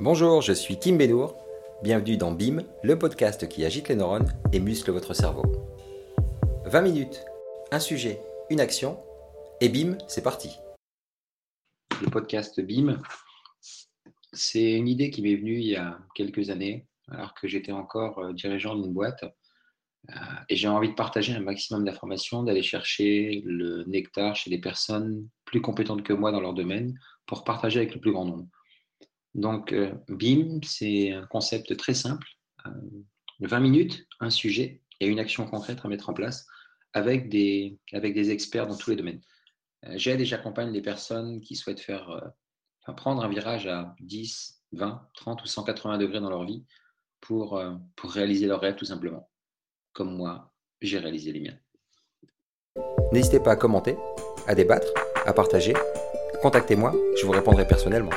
Bonjour, je suis Kim Benour. Bienvenue dans BIM, le podcast qui agite les neurones et muscle votre cerveau. 20 minutes, un sujet, une action, et BIM, c'est parti. Le podcast BIM, c'est une idée qui m'est venue il y a quelques années, alors que j'étais encore euh, dirigeant d'une boîte. Euh, et j'ai envie de partager un maximum d'informations, d'aller chercher le nectar chez des personnes plus compétentes que moi dans leur domaine pour partager avec le plus grand nombre. Donc, euh, BIM, c'est un concept très simple. 20 euh, minutes, un sujet et une action concrète à mettre en place avec des, avec des experts dans tous les domaines. Euh, j'aide et j'accompagne les personnes qui souhaitent faire, prendre un virage à 10, 20, 30 ou 180 degrés dans leur vie pour, pour réaliser leurs rêves tout simplement. Comme moi, j'ai réalisé les miens. N'hésitez pas à commenter, à débattre, à partager. Contactez-moi, je vous répondrai personnellement.